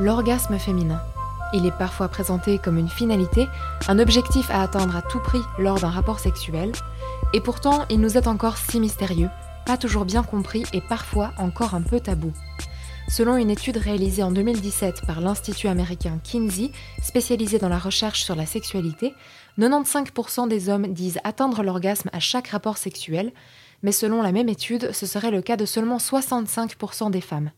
L'orgasme féminin. Il est parfois présenté comme une finalité, un objectif à atteindre à tout prix lors d'un rapport sexuel, et pourtant il nous est encore si mystérieux, pas toujours bien compris et parfois encore un peu tabou. Selon une étude réalisée en 2017 par l'Institut américain Kinsey, spécialisé dans la recherche sur la sexualité, 95% des hommes disent atteindre l'orgasme à chaque rapport sexuel, mais selon la même étude, ce serait le cas de seulement 65% des femmes.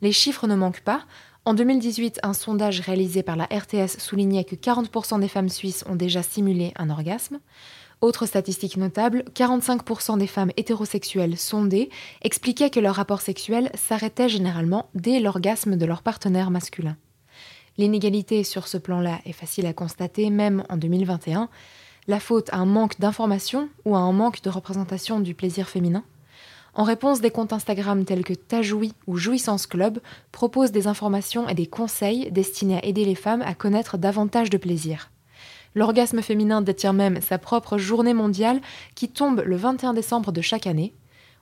Les chiffres ne manquent pas. En 2018, un sondage réalisé par la RTS soulignait que 40% des femmes suisses ont déjà simulé un orgasme. Autre statistique notable, 45% des femmes hétérosexuelles sondées expliquaient que leur rapport sexuel s'arrêtait généralement dès l'orgasme de leur partenaire masculin. L'inégalité sur ce plan-là est facile à constater même en 2021. La faute à un manque d'information ou à un manque de représentation du plaisir féminin? En réponse, des comptes Instagram tels que Tajoui ou Jouissance Club proposent des informations et des conseils destinés à aider les femmes à connaître davantage de plaisir. L'orgasme féminin détient même sa propre journée mondiale qui tombe le 21 décembre de chaque année.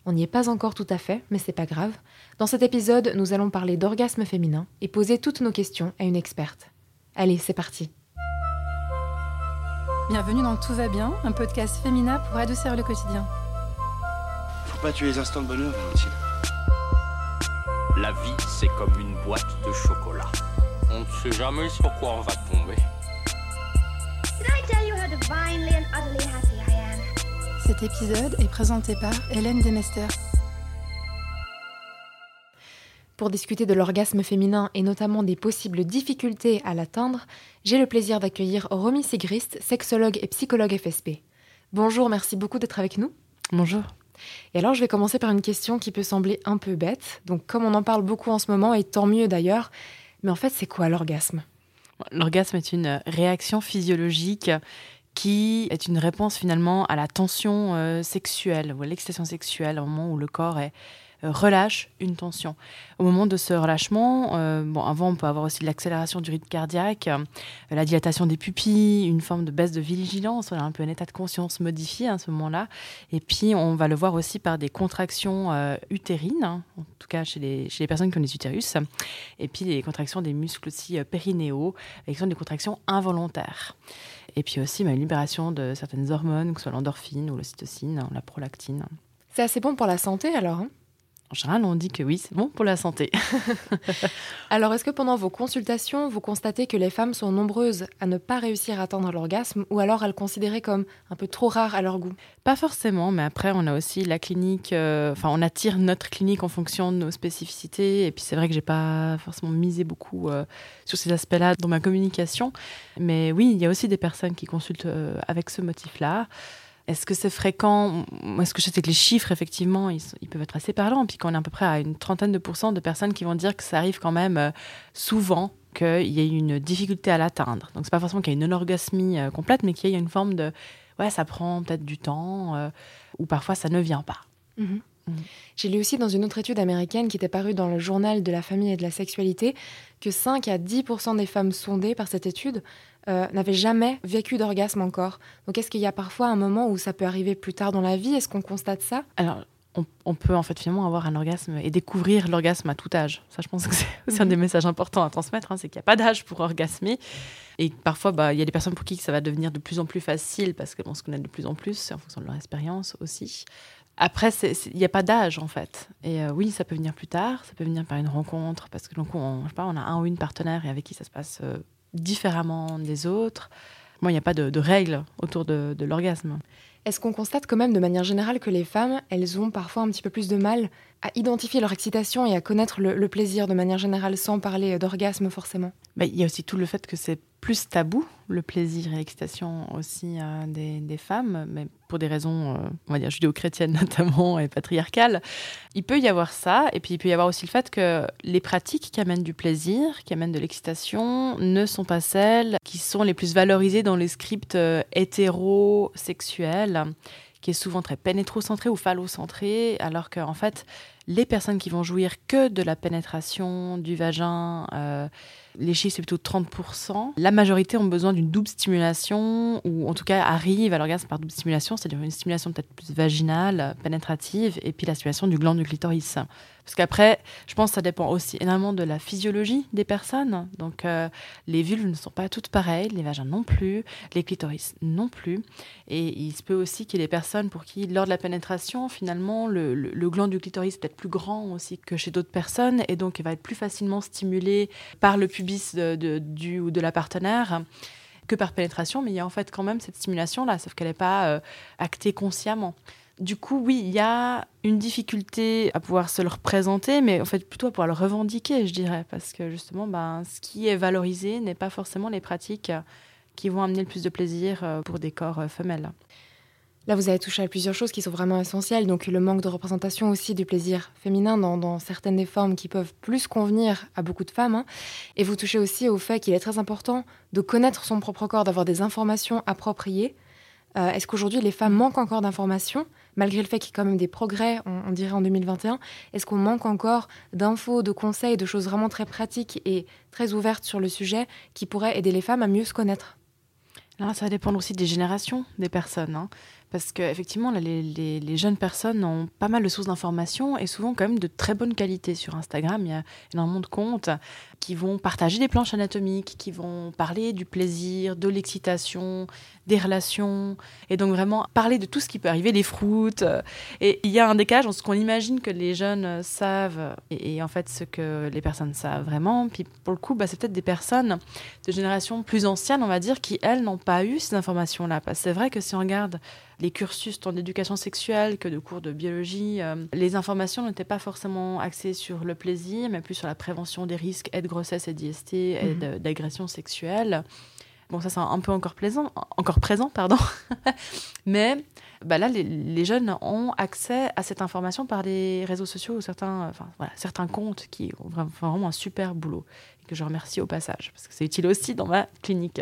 On n'y est pas encore tout à fait, mais c'est pas grave. Dans cet épisode, nous allons parler d'orgasme féminin et poser toutes nos questions à une experte. Allez, c'est parti. Bienvenue dans Tout va bien, un podcast féminin pour adoucir le quotidien. Pas tuer les instants de bonheur, Valentine. La vie, c'est comme une boîte de chocolat. On ne sait jamais sur quoi on va tomber. Cet épisode est présenté par Hélène Demester. Pour discuter de l'orgasme féminin et notamment des possibles difficultés à l'atteindre, j'ai le plaisir d'accueillir Romy Sigrist, sexologue et psychologue FSP. Bonjour, merci beaucoup d'être avec nous. Bonjour. Et alors, je vais commencer par une question qui peut sembler un peu bête. Donc, comme on en parle beaucoup en ce moment, et tant mieux d'ailleurs, mais en fait, c'est quoi l'orgasme? L'orgasme est une réaction physiologique qui est une réponse finalement à la tension euh, sexuelle ou à l'excitation sexuelle au moment où le corps est relâche une tension. Au moment de ce relâchement, euh, bon, avant, on peut avoir aussi l'accélération du rythme cardiaque, euh, la dilatation des pupilles, une forme de baisse de vigilance, on a un peu un état de conscience modifié à ce moment-là. Et puis, on va le voir aussi par des contractions euh, utérines, hein, en tout cas chez les, personnes qui ont des utérus, et puis les contractions des muscles aussi euh, périnéaux, qui sont des contractions involontaires. Et puis aussi bah, une libération de certaines hormones, que ce soit l'endorphine ou l'ocytocine, la prolactine. C'est assez bon pour la santé alors hein? En général, on dit que oui, c'est bon pour la santé. Alors, est-ce que pendant vos consultations, vous constatez que les femmes sont nombreuses à ne pas réussir à atteindre l'orgasme ou alors à le considérer comme un peu trop rare à leur goût? Pas forcément, mais après, on a aussi la clinique, euh, enfin, on attire notre clinique en fonction de nos spécificités. Et puis, c'est vrai que j'ai pas forcément misé beaucoup euh, sur ces aspects-là dans ma communication. Mais oui, il y a aussi des personnes qui consultent euh, avec ce motif-là. Est-ce que c'est fréquent? Moi, ce que je sais, c'est que les chiffres, effectivement, ils, peuvent être assez parlants. Puis qu'on est à peu près à une trentaine de pourcents de personnes qui vont dire que ça arrive quand même euh, souvent qu'il y ait une difficulté à l'atteindre. Donc, c'est pas forcément qu'il y ait une non-orgasmie euh, complète, mais qu'il y ait une forme de ouais, ça prend peut-être du temps, euh, ou parfois ça ne vient pas. Mhm. Mhm. J'ai lu aussi dans une autre étude américaine qui était parue dans le journal de la famille et de la sexualité que 5 à 10% des femmes sondées par cette étude euh, n'avaient jamais vécu d'orgasme encore. Donc est-ce qu'il y a parfois un moment où ça peut arriver plus tard dans la vie? Est-ce qu'on constate ça? Alors, on, on peut en fait finalement avoir un orgasme et découvrir l'orgasme à tout âge. Ça, je pense que c'est aussi un des messages importants à transmettre, hein, c'est qu'il n'y a pas d'âge pour orgasmer. Et parfois, bah, il y a des personnes pour qui ça va devenir de plus en plus facile parce qu'elles vont se connaître de plus en plus en fonction de leur expérience aussi. Après, il n'y a pas d'âge en fait. Et euh, oui, ça peut venir plus tard, ça peut venir par une rencontre parce que donc on, je sais pas, on a un ou une partenaire et avec qui ça se passe euh, différemment des autres. Moi, il n'y a pas de, de règles autour de, de l'orgasme. Est-ce qu'on constate quand même de manière générale que les femmes, elles ont parfois un petit peu plus de mal à identifier leur excitation et à connaître le, le plaisir de manière générale sans parler d'orgasme forcément? Il y a aussi tout le fait que c'est plus tabou, le plaisir et l'excitation aussi euh, des, femmes, mais pour des raisons, euh, on va dire, judéo-chrétiennes notamment et patriarcales. Il peut y avoir ça, et puis il peut y avoir aussi le fait que les pratiques qui amènent du plaisir, qui amènent de l'excitation, ne sont pas celles qui sont les plus valorisées dans les scripts euh, hétérosexuels, qui est souvent très pénétrocentré ou phallocentré, alors qu'en fait, les personnes qui vont jouir que de la pénétration du vagin, euh, les chiffres c'est plutôt 30%. La majorité ont besoin d'une double stimulation, ou en tout cas arrivent à l'orgasme par double stimulation, c'est-à-dire une stimulation peut-être plus vaginale, pénétrative, et puis la stimulation du gland du clitoris. Parce qu'après, je pense que ça dépend aussi énormément de la physiologie des personnes. Donc, euh, les vulves ne sont pas toutes pareilles, les vagins non plus, les clitoris non plus. Et il se peut aussi qu'il y ait des personnes pour qui, lors de la pénétration, finalement, le, le, gland du clitoris est plus grand aussi que chez d'autres personnes, et donc il va être plus facilement stimulé par le pubis de, du ou de la partenaire que par pénétration, mais il y a en fait quand même cette stimulation-là, sauf qu'elle n'est pas euh, actée consciemment. Du coup, oui, il y a une difficulté à pouvoir se le représenter, mais en fait plutôt à pouvoir le revendiquer, je dirais, parce que justement, ben, ce qui est valorisé n'est pas forcément les pratiques qui vont amener le plus de plaisir euh, pour des corps euh, femelles. Là, vous avez touché à plusieurs choses qui sont vraiment essentielles. Donc, le manque de représentation aussi du plaisir féminin dans, certaines des formes qui peuvent plus convenir à beaucoup de femmes. Hein. Et vous touchez aussi au fait qu'il est très important de connaître son propre corps, d'avoir des informations appropriées. Euh, est-ce qu'aujourd'hui, les femmes manquent encore d'informations malgré le fait qu'il y ait quand même des progrès, on, dirait en 2021, est-ce qu'on manque encore d'infos, de conseils, de choses vraiment très pratiques et très ouvertes sur le sujet qui pourraient aider les femmes à mieux se connaître? Là, ça va dépendre aussi des générations des personnes. Hein. Parce qu'effectivement, les, les, jeunes personnes ont pas mal de sources d'informations et souvent quand même de très bonne qualité. Sur Instagram, il y a énormément de comptes qui vont partager des planches anatomiques, qui vont parler du plaisir, de l'excitation, des relations, et donc vraiment parler de tout ce qui peut arriver, les fruits. Et il y a un décalage entre ce qu'on imagine que les jeunes savent et, en fait ce que les personnes savent vraiment. Puis pour le coup, bah, c'est peut-être des personnes de génération plus ancienne, on va dire, qui elles n'ont pas eu ces informations-là. Parce que c'est vrai que si on regarde les cursus tant d'éducation sexuelle que de cours de biologie, euh, les informations n'étaient pas forcément axées sur le plaisir, mais plus sur la prévention des risques et de grossesse et d'IST et mhm. d'agression sexuelle. Bon, ça, c'est un peu encore, plaisant, encore présent, pardon. mais bah là, les, jeunes ont accès à cette information par les réseaux sociaux ou certains, enfin, voilà, certains comptes qui ont vraiment un super boulot que je remercie au passage parce que c'est utile aussi dans ma clinique.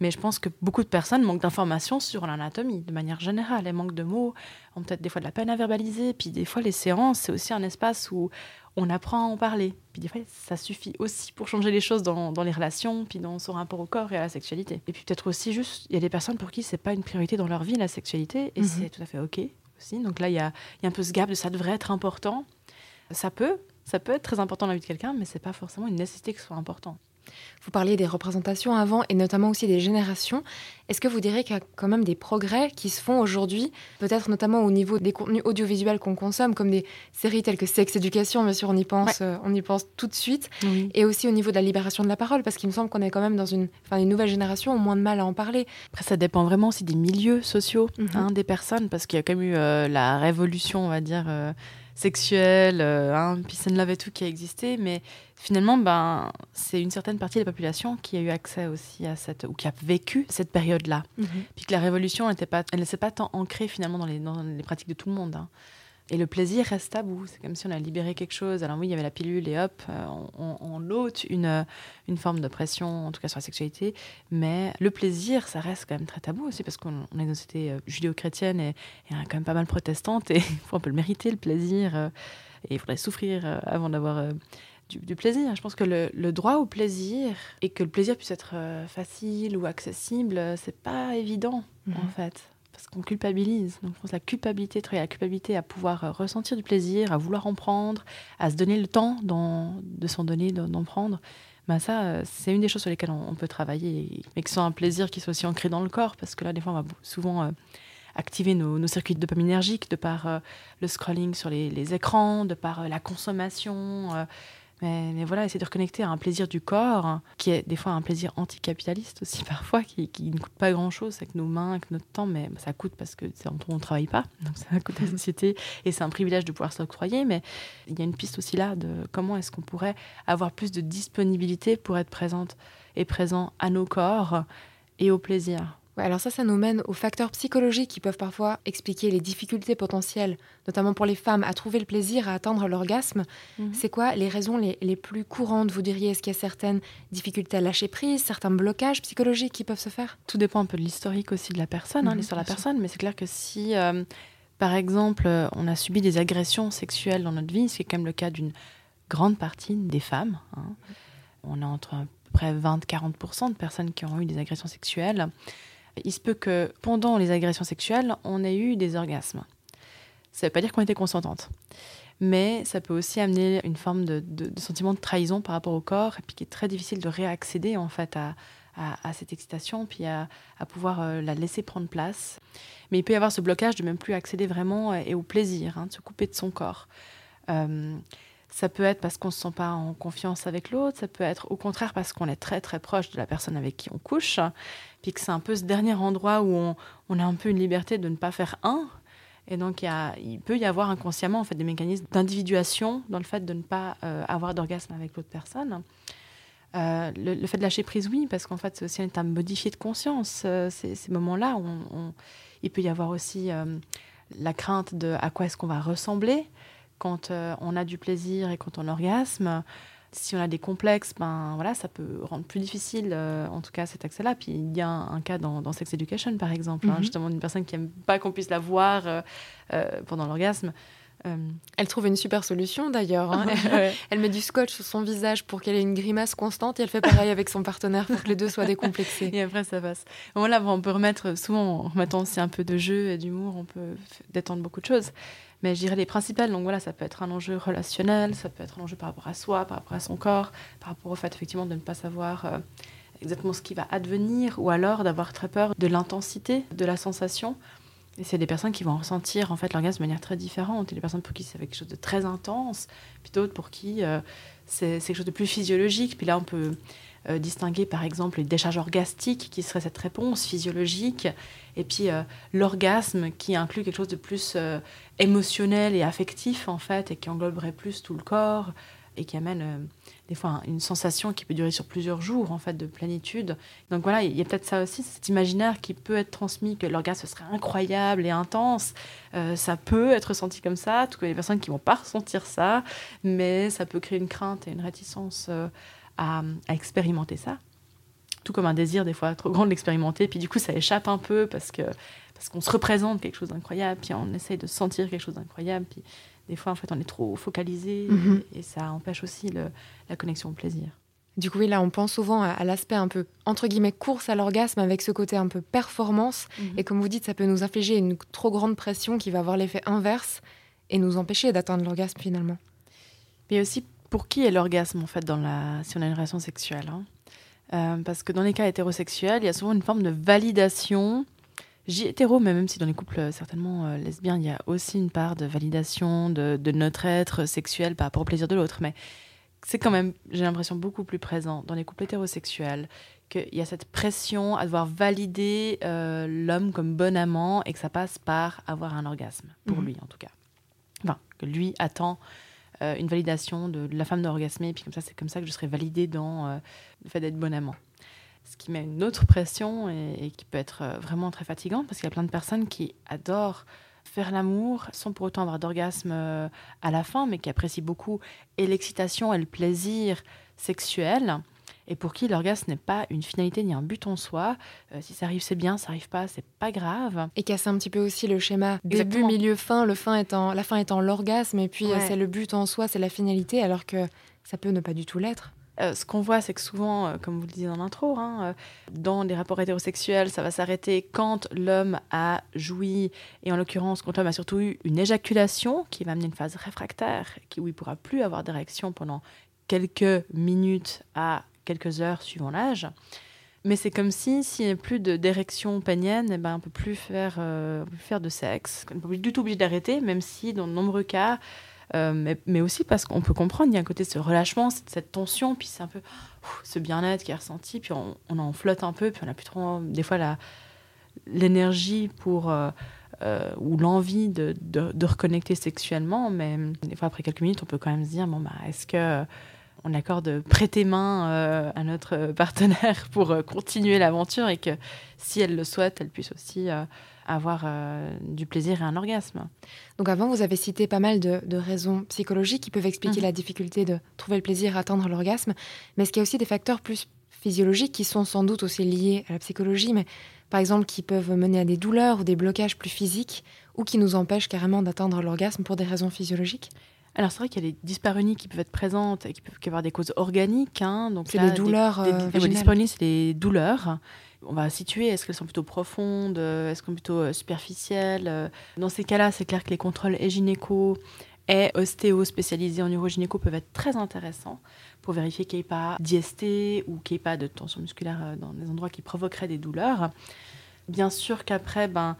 Mais je pense que beaucoup de personnes manquent d'informations sur l'anatomie de manière générale. Elles manquent de mots, ont peut-être des fois de la peine à verbaliser. Puis des fois, les séances, c'est aussi un espace où on apprend à en parler. Puis des fois, ça suffit aussi pour changer les choses dans, les relations, puis dans son rapport au corps et à la sexualité. Et puis peut-être aussi juste, il y a des personnes pour qui c'est pas une priorité dans leur vie, la sexualité, et mhm. c'est tout à fait OK aussi. Donc là, il y a, y a un peu ce gap de ça devrait être important. Ça peut, ça peut être très important dans la vie de quelqu'un, mais c'est pas forcément une nécessité que ce soit important. Vous parliez des représentations avant et notamment aussi des générations. Est-ce que vous direz qu'il y a quand même des progrès qui se font aujourd'hui, peut-être notamment au niveau des contenus audiovisuels qu'on consomme, comme des séries telles que Sex Education, bien sûr, on y pense, euh, on y pense tout de suite, et aussi au niveau de la libération de la parole, parce qu'il me semble qu'on est quand même dans une, enfin, une nouvelle génération, au moins de mal à en parler. Après, ça dépend vraiment aussi des milieux sociaux, mhm. hein, des personnes, parce qu'il y a quand même eu euh, la révolution, on va dire. Euh, sexuelle, euh, hein, peace and love et tout qui a existé, mais finalement, ben, c'est une certaine partie de la population qui a eu accès aussi à cette, ou qui a vécu cette période-là. Mhm. Puis que la révolution, elle ne s'est pas tant ancrée finalement dans les, dans les pratiques de tout le monde. Hein. Et le plaisir reste tabou. C'est comme si on a libéré quelque chose. Alors oui, il y avait la pilule et hop, euh, on, on, une, une forme d'oppression, en tout cas sur la sexualité. Mais le plaisir, ça reste quand même très tabou aussi parce qu'on est dans une société euh, judéo-chrétienne et, et, quand même pas mal protestante. Et il faut un peu le mériter, le plaisir. Euh, et il faudrait souffrir avant d'avoir... Du, plaisir. Je pense que le, le, droit au plaisir et que le plaisir puisse être facile ou accessible, c'est pas évident en mhm. fait parce qu'on culpabilise. Donc, je pense la culpabilité, la culpabilité à pouvoir euh, ressentir du plaisir, à vouloir en prendre, à se donner le temps de s'en donner, d'en prendre. Bah ça, euh, c'est une des choses sur lesquelles on, peut travailler, mais que ce soit un plaisir qui soit aussi ancré dans le corps, parce que là, des fois, on va souvent euh, activer nos, circuits de dopaminergiques de par le scrolling sur les, écrans, de par la consommation mais, voilà, essayer de reconnecter à un plaisir du corps, qui est des fois un plaisir anticapitaliste aussi parfois, qui, ne coûte pas grand-chose avec nos mains, avec notre temps, mais ça coûte parce que on ne travaille pas, donc ça coûte à la société, et c'est un privilège de pouvoir s'octroyer, mais il y a une piste aussi là de comment est-ce qu'on pourrait avoir plus de disponibilité pour être présente et présent à nos corps et au plaisir alors ça, ça nous mène aux facteurs psychologiques qui peuvent parfois expliquer les difficultés potentielles, notamment pour les femmes, à trouver le plaisir, à atteindre l'orgasme. Mhm. C'est quoi les raisons les, plus courantes, vous diriez? Est-ce qu'il y a certaines difficultés à lâcher prise, certains blocages psychologiques qui peuvent se faire? Tout dépend un peu de l'historique aussi de la personne, hein, mhm, l'histoire de la personne, mais c'est clair que si, euh, par exemple, on a subi des agressions sexuelles dans notre vie, ce qui est quand même le cas d'une grande partie des femmes, hein, on a entre à peu près 20-40% de personnes qui ont eu des agressions sexuelles il se peut que pendant les agressions sexuelles, on ait eu des orgasmes. Ça ne veut pas dire qu'on était consentante. mais ça peut aussi amener une forme de, sentiment de trahison par rapport au corps, et puis qui est très difficile de réaccéder en fait à, cette excitation, puis à, pouvoir euh, la laisser prendre place. Mais il peut y avoir ce blocage de même plus accéder vraiment et au plaisir, hein, de se couper de son corps. Euh, ça peut être parce qu'on ne se sent pas en confiance avec l'autre, ça peut être au contraire parce qu'on est très très proche de la personne avec qui on couche, puis que c'est un peu ce dernier endroit où on, a un peu une liberté de ne pas faire un, et donc, il, peut y avoir inconsciemment en fait, des mécanismes d'individuation dans le fait de ne pas euh, avoir d'orgasme avec l'autre personne. Euh, le, fait de lâcher prise, oui, parce qu'en fait, c'est aussi un état modifié de conscience. Euh, ces, moments-là, il peut y avoir aussi la crainte de à quoi est-ce qu'on va ressembler quand on a du plaisir et quand on orgasme si on a des complexes, ben voilà, ça peut rendre plus difficile, euh, en tout cas, cet accès-là. Puis il y a un, cas dans, Sex Education, par exemple, hein, mhm. justement, d'une personne qui n'aime pas qu'on puisse la voir euh, euh, pendant l'orgasme. Elle trouve une super solution d'ailleurs. Hein. elle met du scotch sur son visage pour qu'elle ait une grimace constante et elle fait pareil avec son partenaire pour que les deux soient décomplexés. Et après, ça passe. Voilà, on peut remettre, souvent en remettant aussi un peu de jeu et d'humour, on peut détendre beaucoup de choses. Mais je dirais les principales, donc voilà, ça peut être un enjeu relationnel, ça peut être un enjeu par rapport à soi, par rapport à son corps, par rapport au fait effectivement de ne pas savoir euh, exactement ce qui va advenir, ou alors d'avoir très peur de l'intensité de la sensation. Et c'est des personnes qui vont ressentir en fait l'orgasme de manière très différente. Il y a des personnes pour qui c'est quelque chose de très intense, puis d'autres pour qui euh, c'est quelque chose de plus physiologique. Puis là, on peut euh, distinguer par exemple les décharges orgastiques, qui serait cette réponse physiologique, et puis euh, l'orgasme, qui inclut quelque chose de plus euh, émotionnel et affectif, en fait, et qui engloberait plus tout le corps, et qui amène des fois une sensation qui peut durer sur plusieurs jours, en fait, de plénitude. Donc voilà, il y a peut-être ça aussi, cet imaginaire qui peut être transmis, que l'orgasme serait incroyable et intense. ça peut être ressenti comme ça, tout comme les personnes qui vont pas ressentir ça, mais ça peut créer une crainte et une réticence à, expérimenter ça. Tout comme un désir des fois trop grand de l'expérimenter, puis du coup ça échappe un peu parce que parce qu'on se représente quelque chose d'incroyable, puis on essaye de sentir quelque chose d'incroyable, puis des fois en fait on est trop focalisé mhm. et, ça empêche aussi le, la connexion au plaisir. Du coup, oui, là, on pense souvent à, l'aspect un peu, entre guillemets, course à l'orgasme avec ce côté un peu performance. Mhm. Et comme vous dites, ça peut nous infliger une trop grande pression qui va avoir l'effet inverse et nous empêcher d'atteindre l'orgasme finalement. Mais aussi pour qui est l'orgasme en fait dans la si on a une relation sexuelle hein euh, Parce que dans les cas hétérosexuels, il y a souvent une forme de validation. J'ai hétéro, mais même si dans les couples euh, certainement euh, lesbiens, il y a aussi une part de validation de, notre être sexuel par rapport au plaisir de l'autre. Mais c'est quand même, j'ai l'impression, beaucoup plus présent dans les couples hétérosexuels qu'il y a cette pression à devoir valider l'homme comme bon amant et que ça passe par avoir un orgasme, pour mhm. lui en tout cas. Enfin, que lui attend une validation de, la femme d'orgasmer, et puis comme ça, c'est comme ça que je serai validée dans euh, le fait d'être bon amant. Ce qui met une autre pression et, qui peut être euh, vraiment très fatigant, parce qu'il y a plein de personnes qui adorent faire l'amour sans pour autant avoir d'orgasme à la fin, mais qui apprécient beaucoup et l'excitation et le plaisir sexuel et pour qui l'orgasme n'est pas une finalité ni un but en soi. Euh, si ça arrive, c'est bien, ça arrive pas, c'est pas grave. Et casser un petit peu aussi le schéma début, milieu, fin, le fin étant, la fin étant l'orgasme, et puis euh, c'est le but en soi, c'est la finalité, alors que ça peut ne pas du tout l'être. Euh, ce qu'on voit, c'est que souvent, comme vous le disiez dans l'intro, hein, dans des rapports hétérosexuels, ça va s'arrêter quand l'homme a joui, et en l'occurrence, quand l'homme a surtout eu une éjaculation qui va amener une phase réfractaire, qui, où il ne pourra plus avoir d'érection pendant quelques minutes à quelques heures suivant l'âge. Mais c'est comme si, s'il n'y a plus d'érection pénienne, eh ben, on ne peut plus faire, euh, faire de sexe. On n'est pas du tout obligé d'arrêter, même si dans de nombreux cas, euh, mais, aussi parce qu'on peut comprendre, il y a un côté de ce relâchement, cette, tension, puis c'est un peu ce bien-être qui est ressenti, puis on, en flotte un peu, puis on a plus trop, des fois, l'énergie pour. Euh, ou l'envie de, de, de, reconnecter sexuellement, mais des fois après quelques minutes, on peut quand même se dire bon bah est-ce que on accorde prêter main euh, à notre partenaire pour euh, continuer l'aventure et que si elle le souhaite, elle puisse aussi euh, avoir du plaisir et un orgasme. Donc avant, vous avez cité pas mal de, raisons psychologiques qui peuvent expliquer mhm. la difficulté de trouver le plaisir, atteindre l'orgasme, mais est-ce qu'il y a aussi des facteurs plus physiologiques qui sont sans doute aussi liés à la psychologie, mais par exemple qui peuvent mener à des douleurs ou des blocages plus physiques ou qui nous empêchent carrément d'atteindre l'orgasme pour des raisons physiologiques? Alors c'est vrai qu'il y a des dyspareunies qui peuvent être présentes et qui peuvent avoir des causes organiques. Hein, donc c'est les douleurs. Des, des, euh, dyspareunies, c'est les douleurs. On va situer, est-ce qu'elles sont plutôt profondes, est-ce qu'elles sont plutôt euh, superficielles Dans ces cas-là, c'est clair que les contrôles et gynéco et ostéo spécialisés en urogynéco peuvent être très intéressants pour vérifier qu'il n'y ait pas d'IST ou qu'il n'y ait pas de tension musculaire euh, dans les endroits qui provoqueraient des douleurs. Bien sûr qu'après, ben,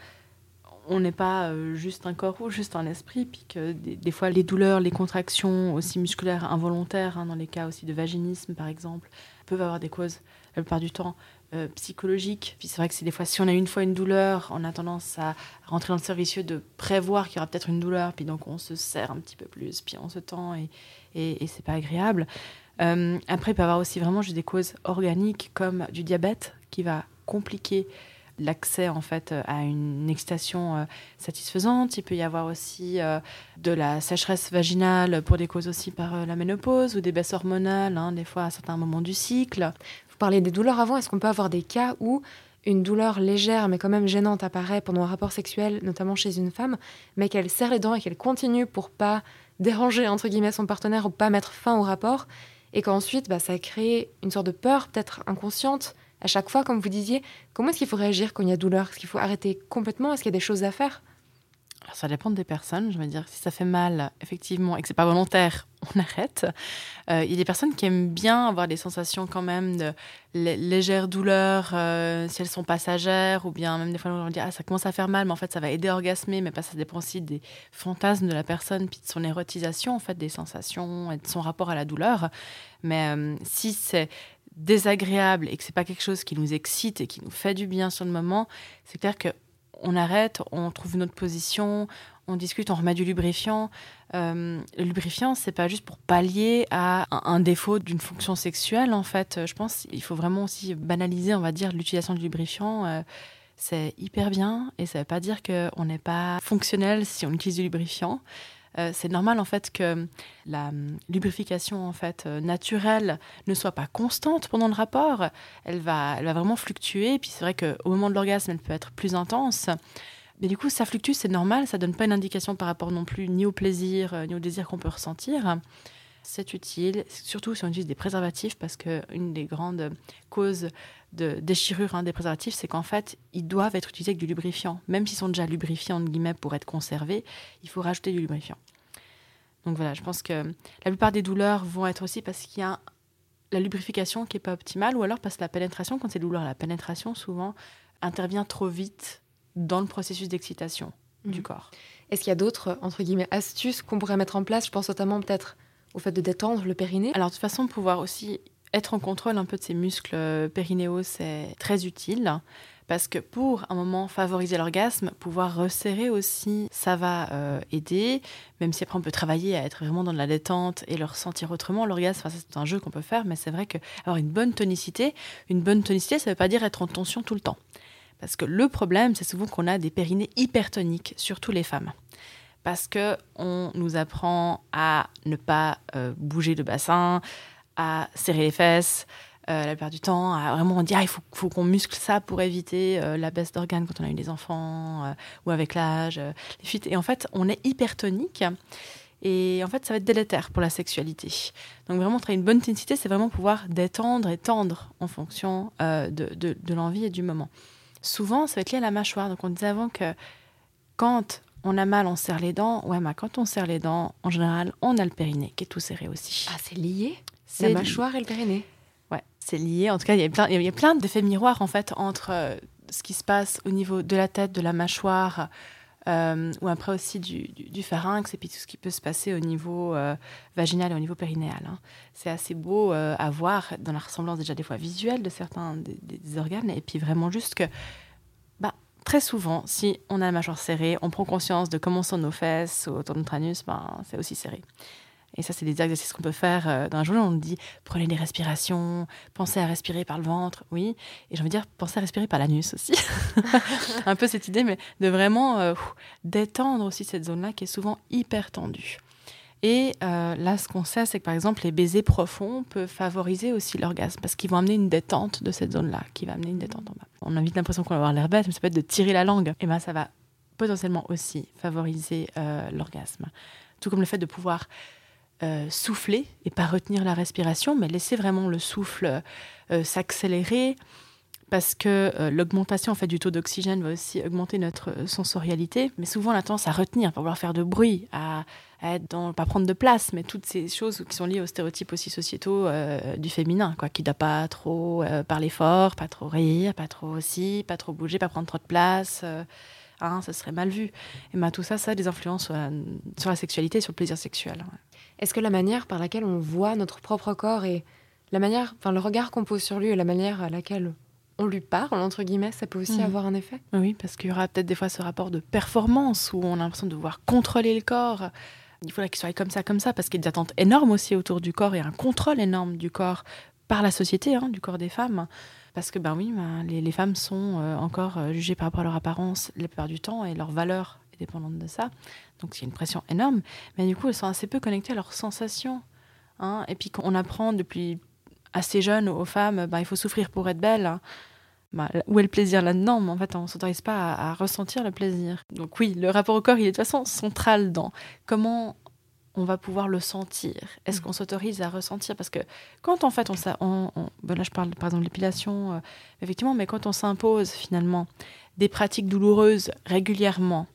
on n'est pas euh, juste un corps ou juste un esprit, puis que des, fois les douleurs, les contractions aussi musculaires involontaires, hein, dans les cas aussi de vaginisme par exemple, peuvent avoir des causes la plupart du temps euh, psychologiques. Puis c'est vrai que c'est des fois, si on a une fois une douleur, on a tendance à rentrer dans le servicieux de prévoir qu'il y aura peut-être une douleur, puis donc on se serre un petit peu plus, puis on se tend et, et, et c'est pas agréable. Euh, après, il peut y avoir aussi vraiment juste des causes organiques comme du diabète qui va compliquer l'accès en fait à une excitation euh, satisfaisante. Il peut y avoir aussi euh, de la sécheresse vaginale pour des causes aussi par euh, la ménopause ou des baisses hormonales, hein, des fois à certains moments du cycle. Vous parlez des douleurs avant. Est-ce qu'on peut avoir des cas où une douleur légère mais quand même gênante apparaît pendant un rapport sexuel, notamment chez une femme, mais qu'elle serre les dents et qu'elle continue pour pas déranger entre guillemets son partenaire ou pas mettre fin au rapport, et qu'ensuite bah, ça crée une sorte de peur peut-être inconsciente à chaque fois, comme vous disiez, comment est-ce qu'il faut réagir quand il y a douleur? Est-ce qu'il faut arrêter complètement? Est-ce qu'il y a des choses à faire? Alors, Ça dépend des personnes. Je veux dire, si ça fait mal, effectivement, et que c'est pas volontaire, on arrête. Euh, il y a des personnes qui aiment bien avoir des sensations quand même de légère douleur, euh, si elles sont passagères, ou bien même des fois on dit ah ça commence à faire mal, mais en fait ça va aider à orgasmer, mais pas ça dépend aussi des fantasmes de la personne, puis de son érotisation en fait des sensations et de son rapport à la douleur. Mais euh, si c'est désagréable et que c'est pas quelque chose qui nous excite et qui nous fait du bien sur le moment, c'est clair que on arrête, on trouve notre position, on discute, on remet du lubrifiant. Euh, le lubrifiant, c'est pas juste pour pallier à un, défaut d'une fonction sexuelle, en fait. Je pense qu'il faut vraiment aussi banaliser, on va dire, l'utilisation du lubrifiant. Euh, c'est hyper bien et ça veut pas dire qu'on n'est pas fonctionnel si on utilise du lubrifiant. Euh, c'est normal en fait que la hum, lubrification en fait euh, naturelle ne soit pas constante pendant le rapport. Elle va, elle va vraiment fluctuer. Puis c'est vrai qu'au moment de l'orgasme, elle peut être plus intense. Mais du coup, ça fluctue, c'est normal. Ça donne pas une indication par rapport non plus ni au plaisir euh, ni au désir qu'on peut ressentir c'est utile, surtout si on utilise des préservatifs, parce qu'une des grandes causes de déchirure hein, des préservatifs, c'est qu'en fait, ils doivent être utilisés avec du lubrifiant. Même s'ils sont déjà lubrifiés, entre guillemets, pour être conservés, il faut rajouter du lubrifiant. Donc voilà, je pense que la plupart des douleurs vont être aussi parce qu'il y a la lubrification qui n'est pas optimale, ou alors parce que la pénétration, quand c'est douleur, la pénétration souvent intervient trop vite dans le processus d'excitation du mhm. corps. Est-ce qu'il y a d'autres, entre guillemets, astuces qu'on pourrait mettre en place? Je pense notamment peut-être au fait de détendre le périnée. Alors de toute façon, pouvoir aussi être en contrôle un peu de ses muscles euh, périnéaux, c'est très utile. Parce que pour un moment favoriser l'orgasme, pouvoir resserrer aussi, ça va euh, aider. Même si après on peut travailler à être vraiment dans la détente et le ressentir autrement, l'orgasme, c'est un jeu qu'on peut faire, mais c'est vrai que avoir une bonne tonicité, une bonne tonicité, ça ne veut pas dire être en tension tout le temps. Parce que le problème, c'est souvent qu'on a des périnées hypertoniques, surtout les femmes parce que on nous apprend à ne pas euh, bouger le bassin, à serrer les fesses, euh, la plupart du temps, à vraiment dire ah, il faut, qu'on muscle ça pour éviter euh, la baisse d'organes quand on a eu des enfants ou avec l'âge, les fuites. Et en fait, on est hypertonique. Et en fait, ça va être délétère pour la sexualité. Donc vraiment, travailler une bonne intensité, c'est vraiment pouvoir détendre et tendre en fonction de, de, de l'envie et du moment. Souvent, ça va être lié à la mâchoire. Donc on disait avant que quand on a mal, on serre les dents. Ouais, mais quand on serre les dents, en général, on a le périnée qui est tout serré aussi. Ah, c'est lié? La mâchoire et le périnée? Ouais, c'est lié. En tout cas, il y a plein, y a plein d'effets miroirs en fait entre euh, ce qui se passe au niveau de la tête, de la mâchoire, euh, ou après aussi du, pharynx, et puis tout ce qui peut se passer au niveau euh, vaginal et au niveau périnéal. Hein. C'est assez beau à voir dans la ressemblance déjà des fois visuelle de certains des organes, et puis vraiment juste que très souvent, si on a la mâchoire serrée, on prend conscience de comment sont nos fesses ou autour de notre anus, ben, c'est aussi serré. Et ça, c'est des exercices qu'on peut faire euh, dans la journée. On dit prenez des respirations, pensez à respirer par le ventre, oui. Et j'ai envie de dire pensez à respirer par l'anus aussi. Un peu cette idée, mais de vraiment euh, détendre aussi cette zone-là qui est souvent hyper tendue. Et euh, là, ce qu'on sait, c'est que par exemple, les baisers profonds peuvent favoriser aussi l'orgasme parce qu'ils vont amener une détente de cette zone-là, qui va amener une détente en bas. On a vite l'impression qu'on va avoir l'air bête, mais ça peut être de tirer la langue. Et bien, ça va potentiellement aussi favoriser l'orgasme. Tout comme le fait de pouvoir euh, souffler et pas retenir la respiration, mais laisser vraiment le souffle s'accélérer parce que l'augmentation en fait du taux d'oxygène va aussi augmenter notre sensorialité, mais souvent on a tendance à retenir, à vouloir faire de bruit, à, être dans pas prendre de place, mais toutes ces choses qui sont liées aux stéréotypes aussi sociétaux euh, du féminin, quoi, qui ne doit pas trop euh, parler fort, pas trop rire, pas trop aussi, pas trop bouger, pas prendre trop de place. Euh, hein, ça serait mal vu. Et ben, tout ça, ça a des influences sur la, sexualité sur le plaisir sexuel. Est-ce que la manière par laquelle on voit notre propre corps et la manière, enfin le regard qu'on pose sur lui et la manière à laquelle on lui parle, entre guillemets, ça peut aussi Mhm. avoir un effet? Oui, parce qu'il y aura peut-être des fois ce rapport de performance où on a l'impression de devoir contrôler le corps. Il faudrait qu'il soit comme ça, comme ça, parce qu'il y a des attentes énormes aussi autour du corps et un contrôle énorme du corps par la société, hein, du corps des femmes. Parce que, ben oui, ben, les, les femmes sont euh, encore euh, jugées par rapport à leur apparence la plupart du temps et leur valeur est dépendante de ça. Donc il y a une pression énorme. Mais du coup, elles sont assez peu connectées à leurs sensations. hein. Et puis qu'on apprend depuis assez jeune aux femmes, ben, il faut souffrir pour être belle. hein. Bah, où est le plaisir là-dedans? Mais en fait, on ne s'autorise pas à, ressentir le plaisir. Donc oui, le rapport au corps, il est de toute façon central dans comment on va pouvoir le sentir. Est-ce qu'on s'autorise à ressentir? Parce que quand en fait, on, on, on- ben là je parle par exemple de l'épilation, euh, effectivement, mais quand on s'impose finalement des pratiques douloureuses régulièrement,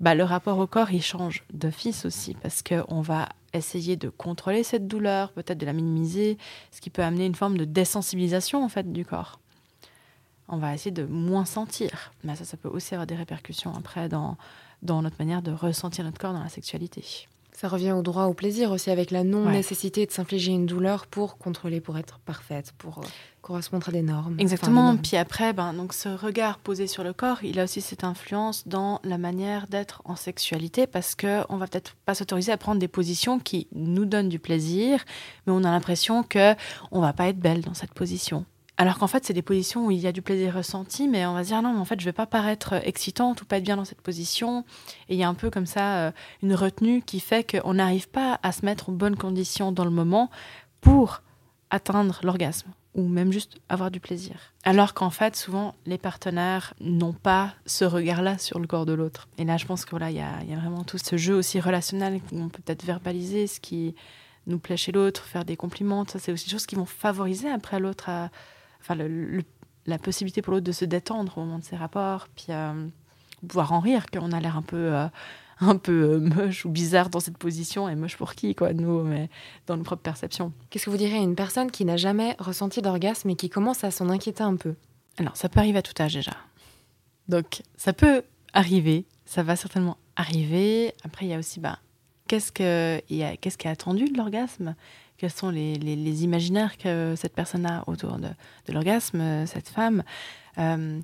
bah, le rapport au corps, il change d'office aussi, parce qu'on va essayer de contrôler cette douleur, peut-être de la minimiser, ce qui peut amener une forme de désensibilisation en fait du corps on va essayer de moins sentir. Mais ça, ça peut aussi avoir des répercussions après dans, dans notre manière de ressentir notre corps dans la sexualité. Ça revient au droit au plaisir aussi, avec la non-nécessité de s'infliger une douleur pour contrôler, pour être parfaite, pour euh, correspondre à des normes. Exactement. Enfin, des normes. Puis après, ben, donc ce regard posé sur le corps, il a aussi cette influence dans la manière d'être en sexualité parce que on va peut-être pas s'autoriser à prendre des positions qui nous donnent du plaisir, mais on a l'impression que on va pas être belle dans cette position. Alors qu'en fait, c'est des positions où il y a du plaisir ressenti, mais on va dire non, mais en fait, je vais pas paraître excitante ou pas être bien dans cette position. Et il y a un peu comme ça euh, une retenue qui fait qu'on n'arrive pas à se mettre en bonnes conditions dans le moment pour atteindre l'orgasme ou même juste avoir du plaisir. Alors qu'en fait, souvent, les partenaires n'ont pas ce regard-là sur le corps de l'autre. Et là, je pense que voilà, il y a, y a vraiment tout ce jeu aussi relationnel où on peut peut-être verbaliser ce qui nous plaît chez l'autre, faire des compliments. Ça, c'est aussi des choses qui vont favoriser après l'autre, à- enfin, le- le- la possibilité pour l'autre de se détendre au moment de ses rapports, puis euh, pouvoir en rire, qu'on a l'air un peu, euh, un peu euh, moche ou bizarre dans cette position, et moche pour qui, quoi, nous, mais dans nos propres perceptions. Qu'est-ce que vous diriez à une personne qui n'a jamais ressenti d'orgasme et qui commence à s'en inquiéter un peu? Alors, ça peut arriver à tout âge déjà. Donc, ça peut arriver, ça va certainement arriver. Après, il y a aussi, bah, qu'est-ce, que, il y a, qu'est-ce qui est attendu de l'orgasme? Quels sont les, les- imaginaires que cette personne a autour de, de l'orgasme, cette femme. Euh,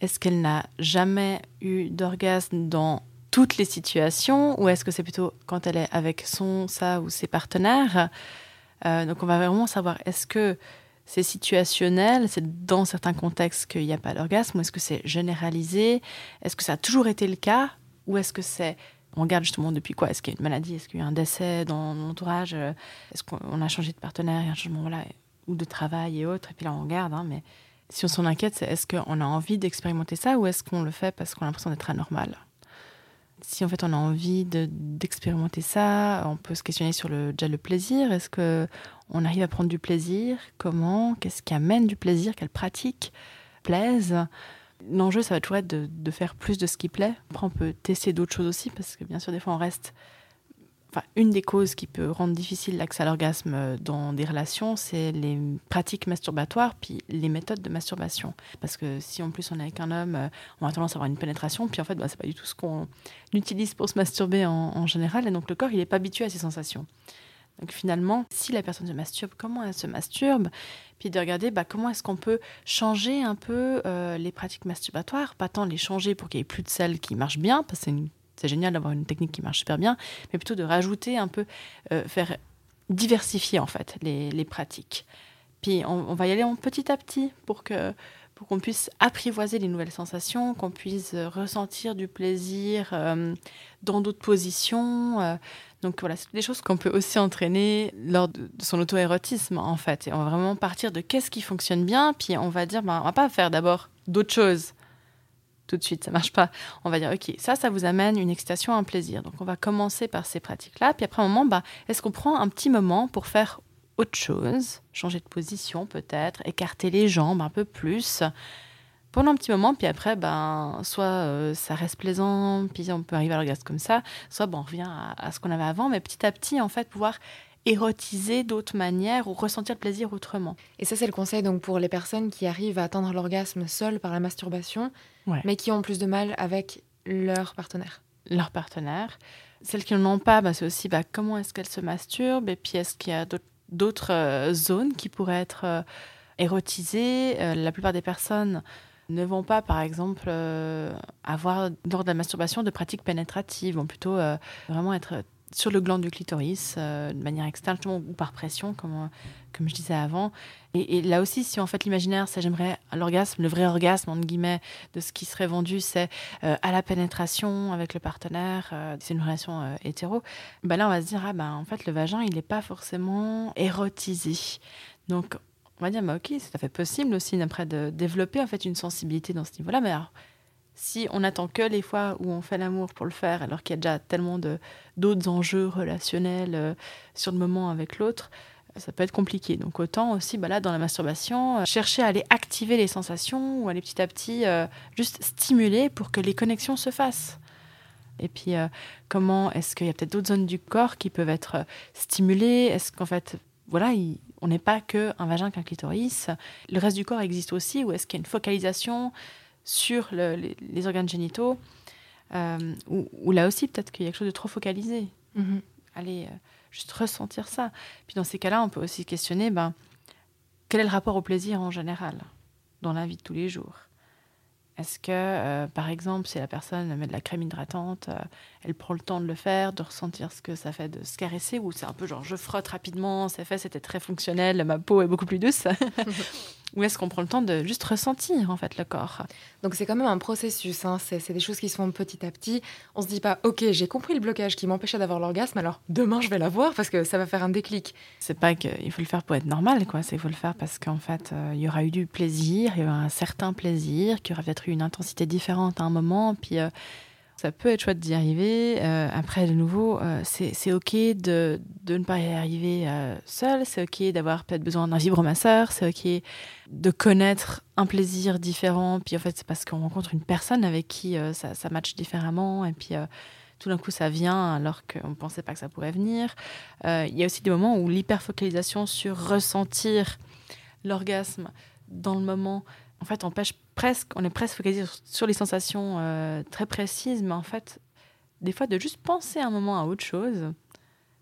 Est-ce qu'elle n'a jamais eu d'orgasme dans toutes les situations ou est-ce que c'est plutôt quand elle est avec son, sa ou ses partenaires? Euh, Donc, on va vraiment savoir, est-ce que c'est situationnel, c'est dans certains contextes qu'il n'y a pas d'orgasme, ou est-ce que c'est généralisé? Est-ce que ça a toujours été le cas Ou est-ce que c'est... On regarde justement depuis quoi? Est-ce qu'il y a une maladie? Est-ce qu'il y a un décès dans l'entourage Est-ce qu'on a changé de partenaire? Un changement voilà, ou de travail et autres. Et puis là, on regarde. hein, mais si on s'en inquiète, c'est est-ce qu'on a envie d'expérimenter ça ou est-ce qu'on le fait parce qu'on a l'impression d'être anormal? Si en fait on a envie de- d'expérimenter ça, on peut se questionner sur le, déjà le plaisir. Est-ce que on arrive à prendre du plaisir? Comment? Qu'est-ce qui amène du plaisir? Quelles pratiques plaisent L'enjeu, ça va toujours être de, faire plus de ce qui plaît. Après, on peut tester d'autres choses aussi, parce que bien sûr, des fois, on reste. Enfin, une des causes qui peut rendre difficile l'accès à l'orgasme dans des relations, c'est les pratiques masturbatoires, puis les méthodes de masturbation. Parce que si en plus on est avec un homme, euh, on a tendance à avoir une pénétration, puis en fait, bah, c'est pas du tout ce qu'on utilise pour se masturber en, en général, et donc le corps, il n'est pas habitué à ces sensations. Donc finalement, si la personne se masturbe, comment elle se masturbe? Puis de regarder bah, comment est-ce qu'on peut changer un peu euh, les pratiques masturbatoires, pas tant les changer pour qu'il n'y ait plus de celles qui marchent bien, parce que c'est génial d'avoir une technique qui marche super bien, mais plutôt de rajouter un peu, euh, faire diversifier en fait les, les pratiques. Puis on, on va y aller en petit à petit pour que pour qu'on puisse apprivoiser les nouvelles sensations, qu'on puisse euh, ressentir du plaisir euh, dans d'autres positions. euh. donc voilà, c'est des choses qu'on peut aussi entraîner lors de, son auto-érotisme en fait. Et on va vraiment partir de qu'est-ce qui fonctionne bien, puis on va dire, ben, on va pas faire d'abord d'autres choses tout de suite, ça marche pas. On va dire, ok, ça, ça vous amène une excitation, un plaisir. Donc on va commencer par ces pratiques-là, puis après un moment, bah, est-ce qu'on prend un petit moment pour faire autre chose, changer de position peut-être, écarter les jambes un peu plus, pendant un petit moment, puis après, ben, soit euh, ça reste plaisant, puis on peut arriver à l'orgasme comme ça, soit ben, on revient à, ce qu'on avait avant, mais petit à petit, en fait, pouvoir érotiser d'autres manières ou ressentir le plaisir autrement. Et ça, c'est le conseil donc pour les personnes qui arrivent à atteindre l'orgasme seules par la masturbation, mais qui ont plus de mal avec leur partenaire. Leur partenaire. Celles qui n'en ont pas, ben, c'est aussi ben, comment est-ce qu'elles se masturbent, et puis est-ce qu'il y a d'autres euh, zones qui pourraient être euh, érotisées. la plupart des personnes ne vont pas, par exemple, euh, avoir, lors de la masturbation, de pratiques pénétratives, vont plutôt euh, vraiment être sur le gland du clitoris, euh, de manière externe, ou par pression, comme, comme je disais avant. Et, là aussi, si en fait l'imaginaire, c'est j'aimerais l'orgasme, le vrai orgasme, entre guillemets, de ce qui serait vendu, c'est à la pénétration avec le partenaire, c'est une relation hétéro, ben là, on va se dire, ah ben en fait, le vagin, il n'est pas forcément érotisé. Donc, on va dire, mais ok, c'est tout à fait possible aussi après de développer en fait une sensibilité dans ce niveau-là. Mais alors, si on attend que les fois où on fait l'amour pour le faire, alors qu'il y a déjà tellement d'autres enjeux relationnels euh, sur le moment avec l'autre, ça peut être compliqué. Donc autant aussi, bah là, dans la masturbation, euh, chercher à aller activer les sensations ou aller petit à petit euh, juste stimuler pour que les connexions se fassent. Et puis, comment est-ce qu'il y a peut-être d'autres zones du corps qui peuvent être stimulées? Est-ce qu'en fait, voilà, il, on n'est pas que un vagin qu'un clitoris. Le reste du corps existe aussi, ou est-ce qu'il y a une focalisation? Sur les, organes génitaux euh, ou, là aussi, peut-être qu'il y a quelque chose de trop focalisé. Mm-hmm. Allez, euh, juste ressentir ça. Puis dans ces cas-là, on peut aussi questionner ben, quel est le rapport au plaisir en général dans la vie de tous les jours? Est-ce que, euh, par exemple, si la personne met de la crème hydratante, elle prend le temps de le faire, de ressentir ce que ça fait de se caresser, ou c'est un peu genre je frotte rapidement, c'est fait, c'était très fonctionnel, ma peau est beaucoup plus douce Ou est-ce qu'on prend le temps de juste ressentir en fait le corps? Donc c'est quand même un processus, hein. c'est des choses qui se font petit à petit. On se dit pas, ok, j'ai compris le blocage qui m'empêchait d'avoir l'orgasme, alors demain je vais l'avoir parce que ça va faire un déclic. C'est pas qu'il faut le faire pour être normal, quoi. C'est faut le faire parce qu'en fait euh, il y aura eu du plaisir, il y aura un certain plaisir, qu'il y aura peut-être eu une intensité différente à un moment, puis euh, ça peut être chouette d'y arriver. Euh, après, de nouveau, euh, c'est OK de, de, ne pas y arriver euh, seul. C'est OK d'avoir peut-être besoin d'un vibromasseur. C'est OK de connaître un plaisir différent. Puis en fait, c'est parce qu'on rencontre une personne avec qui ça, ça matche différemment. Et puis tout d'un coup, ça vient alors qu'on ne pensait pas que ça pourrait venir. Il y a aussi des moments où l'hyperfocalisation sur ressentir l'orgasme dans le moment en fait, on presque, on est presque focalisé sur, les sensations euh, très précises, mais en fait, des fois, de juste penser un moment à autre chose,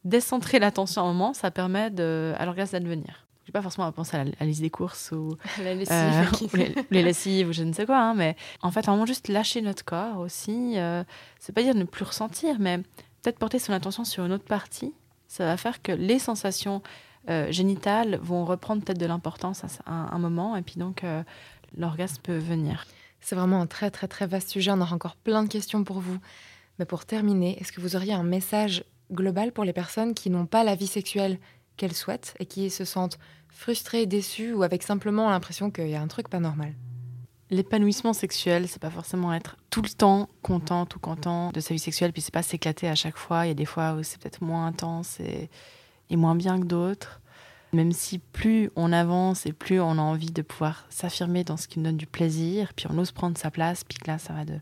décentrer l'attention un moment, ça permet de, à l'orgasme d'advenir. Je n'ai pas forcément à penser à la, liste des courses ou, la lessive, euh, ou les, lessives ou je ne sais quoi, hein, mais en fait, un moment juste lâcher notre corps aussi. Euh, c'est pas dire ne plus ressentir, mais peut-être porter son attention sur une autre partie. Ça va faire que les sensations génitales vont reprendre peut-être de l'importance à, un moment, et puis donc l'orgasme peut venir. C'est vraiment un très très très vaste sujet, on aura encore plein de questions pour vous. Mais pour terminer, est-ce que vous auriez un message global pour les personnes qui n'ont pas la vie sexuelle qu'elles souhaitent et qui se sentent frustrées, déçues ou avec simplement l'impression qu'il y a un truc pas normal? L'épanouissement sexuel, c'est pas forcément être tout le temps content ou content de sa vie sexuelle, puis c'est pas s'éclater à chaque fois. Il y a des fois où c'est peut-être moins intense et moins bien que d'autres. Même si plus on avance et plus on a envie de pouvoir s'affirmer dans ce qui nous donne du plaisir, puis on ose prendre sa place, puis là, ça va de,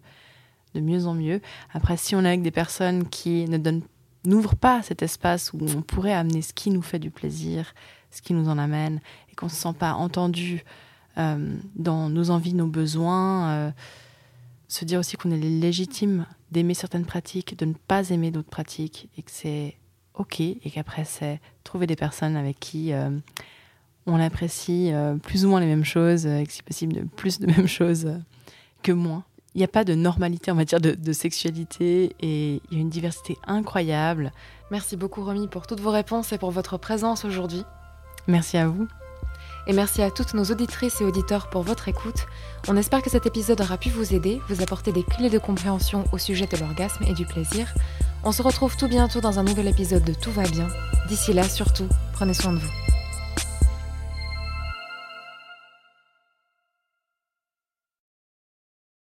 mieux en mieux. Après, si on est avec des personnes qui ne donnent n'ouvrent pas cet espace où on pourrait amener ce qui nous fait du plaisir, ce qui nous en amène, et qu'on ne se sent pas entendu euh, dans nos envies, nos besoins, euh, se dire aussi qu'on est légitime d'aimer certaines pratiques, de ne pas aimer d'autres pratiques, et que c'est OK, et qu'après, c'est trouver des personnes avec qui euh, on apprécie euh, plus ou moins les mêmes choses, et que si possible, de plus de mêmes choses euh, que moins. Il n'y a pas de normalité en matière de, de, sexualité et il y a une diversité incroyable. Merci beaucoup Romy pour toutes vos réponses et pour votre présence aujourd'hui. Merci à vous. Et merci à toutes nos auditrices et auditeurs pour votre écoute. On espère que cet épisode aura pu vous aider, vous apporter des clés de compréhension au sujet de l'orgasme et du plaisir. On se retrouve tout bientôt dans un nouvel épisode de Tout va bien. D'ici là, surtout, prenez soin de vous.